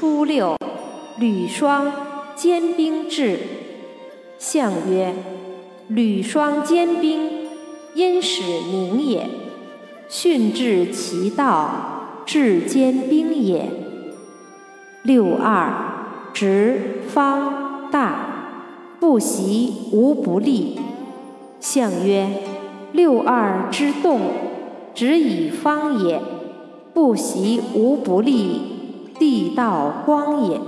初六，履霜坚冰至。象曰：履霜坚冰，因使凝也。训至其道，至坚冰也。六二，直方大，不习无不利。象曰：六二之动，直以方也。不习无不利。地道光也。